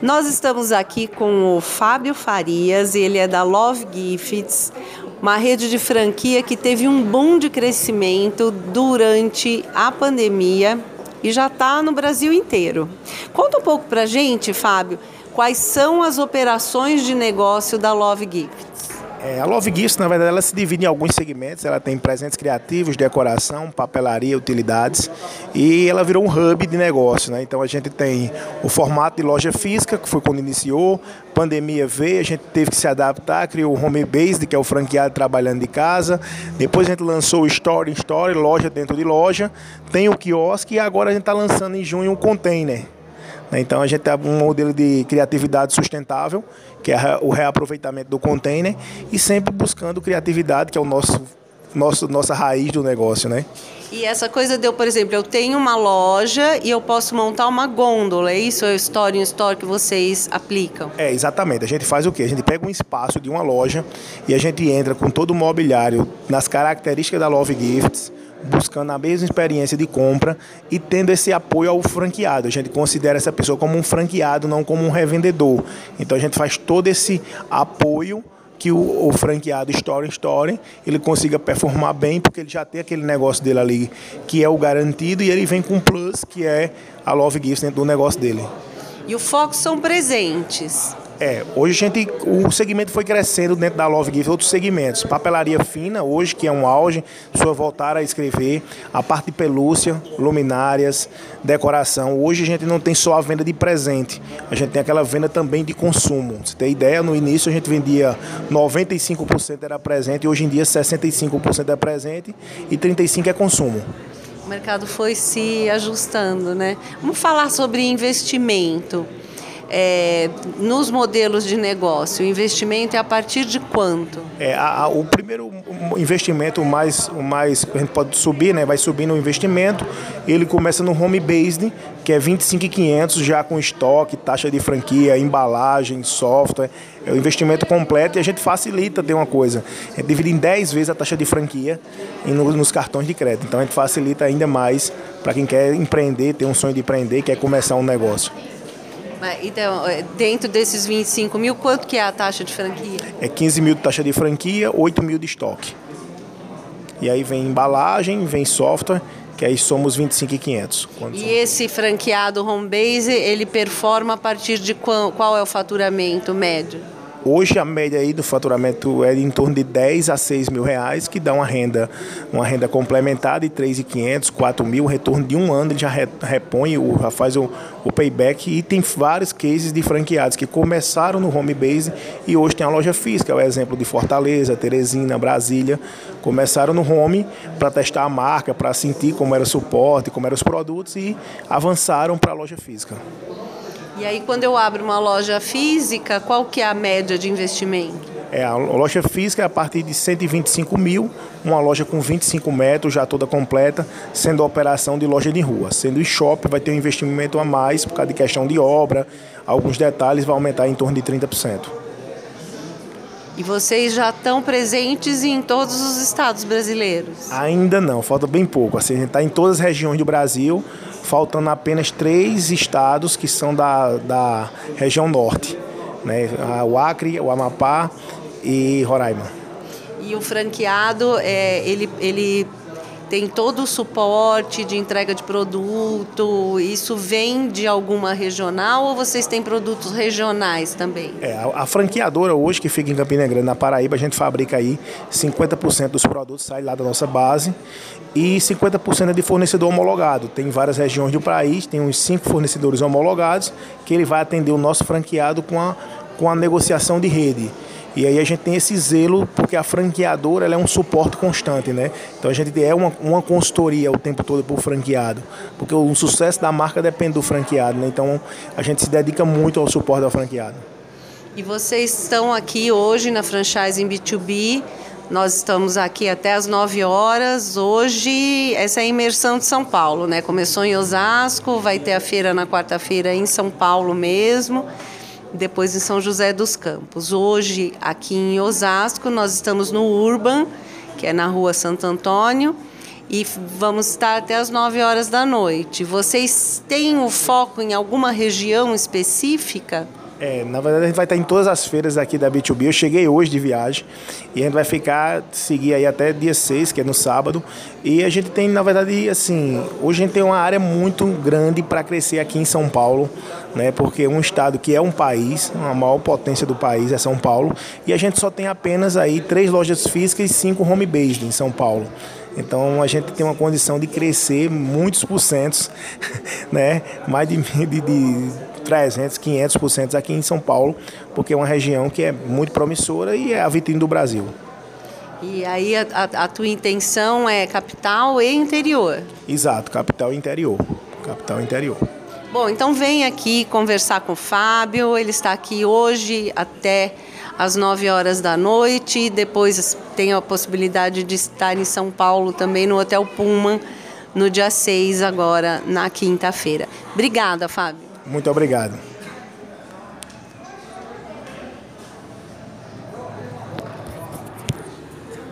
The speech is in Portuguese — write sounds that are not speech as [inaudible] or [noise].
Nós estamos aqui com o Fábio Farias, ele é da Love Gifts, uma rede de franquia que teve um boom de crescimento durante a pandemia e já está no Brasil inteiro. Conta um pouco para gente, Fábio, quais são as operações de negócio da Love Gifts. É, a Love Gifts, na verdade, ela se divide em alguns segmentos. Ela tem presentes criativos, decoração, papelaria, utilidades. E ela virou um hub de negócio. Né? Então a gente tem o formato de loja física, que foi quando iniciou. Pandemia veio, a gente teve que se adaptar, criou o Home Based, que é o franqueado trabalhando de casa. Depois a gente lançou o Store in Store, loja dentro de loja. Tem o quiosque e agora a gente está lançando em junho um container. Né? Então a gente tem um modelo de criatividade sustentável, que é o reaproveitamento do container, e sempre buscando criatividade, que é o nosso, nosso nossa raiz do negócio, né? E essa coisa deu, por exemplo, eu tenho uma loja e eu posso montar uma gôndola, é isso? É o Store in Store que vocês aplicam? É, exatamente. A gente faz o quê? A gente pega um espaço de uma loja e a gente entra com todo o mobiliário nas características da Love Gifts, buscando a mesma experiência de compra e tendo esse apoio ao franqueado. A gente considera essa pessoa como um franqueado, não como um revendedor. Então a gente faz todo esse apoio que o, o franqueado Story Story ele consiga performar bem, porque ele já tem aquele negócio dele ali que é o garantido e ele vem com um plus, que é a Love Gifts dentro do negócio dele. E o foco são presentes. É, hoje a gente, o segmento foi crescendo dentro da Love Gift, outros segmentos. Papelaria fina, hoje, que é um auge, pessoas voltaram a escrever. A parte de pelúcia, luminárias, decoração. Hoje a gente não tem só a venda de presente, a gente tem aquela venda também de consumo. Você tem ideia, no início a gente vendia 95% era presente, e hoje em dia 65% é presente e 35% é consumo. O mercado foi se ajustando, né? Vamos falar sobre investimento é, nos modelos de negócio? O investimento é a partir de quanto? É, a, a, o primeiro investimento mais, o mais a gente pode subir, né? Vai subir no investimento. Ele começa no home based, que é 25.500 já com estoque, taxa de franquia, embalagem, software. É o investimento completo e a gente facilita ter uma coisa. É dividir em 10 vezes a taxa de franquia no, nos cartões de crédito. Então a gente facilita ainda mais para quem quer empreender, ter um sonho de empreender, quer começar um negócio. Então, é, dentro desses 25 mil, quanto que é a taxa de franquia? É 15 mil de taxa de franquia, 8 mil de estoque. E aí vem embalagem, vem software, que aí somos 25,500. E esse franqueado home base, ele performa a partir de qual, qual é o faturamento médio? Hoje a média aí do faturamento é em torno de 10 a 6 mil reais, que dá uma renda, uma renda complementar de 3.500, 4 mil, retorno de um ano, ele já repõe, já faz o, o payback e tem vários cases de franqueados que começaram no home base e hoje tem a loja física, é o exemplo de Fortaleza, Teresina, Brasília, começaram no home para testar a marca, para sentir como era o suporte, como eram os produtos e avançaram para a loja física. E aí, quando eu abro uma loja física, qual que é a média de investimento? É, a loja física é a partir de 125 mil, uma loja com 25 metros, já toda completa, sendo operação de loja de rua. Sendo o shopping, vai ter um investimento a mais por causa de questão de obra, alguns detalhes vai aumentar em torno de 30%. E vocês já estão presentes em todos os estados brasileiros? Ainda não, falta bem pouco. Assim, a gente está em todas as regiões do Brasil, faltando apenas três estados que são da, da região norte, né? o Acre, o Amapá e Roraima. E o franqueado, é, ele, ele tem todo o suporte de entrega de produto? Isso vem de alguma regional ou vocês têm produtos regionais também? É, a, a franqueadora hoje que fica em Campina Grande, na Paraíba, a gente fabrica aí 50% dos produtos sai lá da nossa base e 50% é de fornecedor homologado. Tem várias regiões do país, tem uns cinco fornecedores homologados que ele vai atender o nosso franqueado com a, com a negociação de rede. E aí a gente tem esse zelo, porque a franqueadora ela é um suporte constante, né? Então a gente é uma, uma consultoria o tempo todo para o franqueado, porque o sucesso da marca depende do franqueado, né? Então a gente se dedica muito ao suporte ao franqueado. E vocês estão aqui hoje na franchise em B2B, nós estamos aqui até as 9 horas. Hoje, essa é a imersão de São Paulo, né? Começou em Osasco, vai ter a feira na quarta-feira em São Paulo mesmo depois em São José dos Campos. Hoje, aqui em Osasco, nós estamos no Urban, que é na rua Santo Antônio, e vamos estar até as 9 horas da noite. Vocês têm o foco em alguma região específica? É, na verdade a gente vai estar em todas as feiras aqui da B2B. Eu cheguei hoje de viagem e a gente vai ficar, seguir aí até dia 6, que é no sábado. E a gente tem, na verdade, assim, hoje a gente tem uma área muito grande para crescer aqui em São Paulo, né? Porque um estado que é um país, a maior potência do país é São Paulo, e a gente só tem apenas aí três lojas físicas e cinco home based em São Paulo. Então a gente tem uma condição de crescer muitos porcentos, [laughs] né? Mais de, de, de 300, 500% aqui em São Paulo, porque é uma região que é muito promissora e é a vitrine do Brasil. E aí a, a, a tua intenção é capital e interior? Exato, capital e interior. Capital e interior. Bom, então vem aqui conversar com o Fábio. Ele está aqui hoje até às 9 horas da noite. Depois tem a possibilidade de estar em São Paulo também no Hotel Pullman no dia 6, agora na quinta-feira. Obrigada, Fábio. Muito obrigado.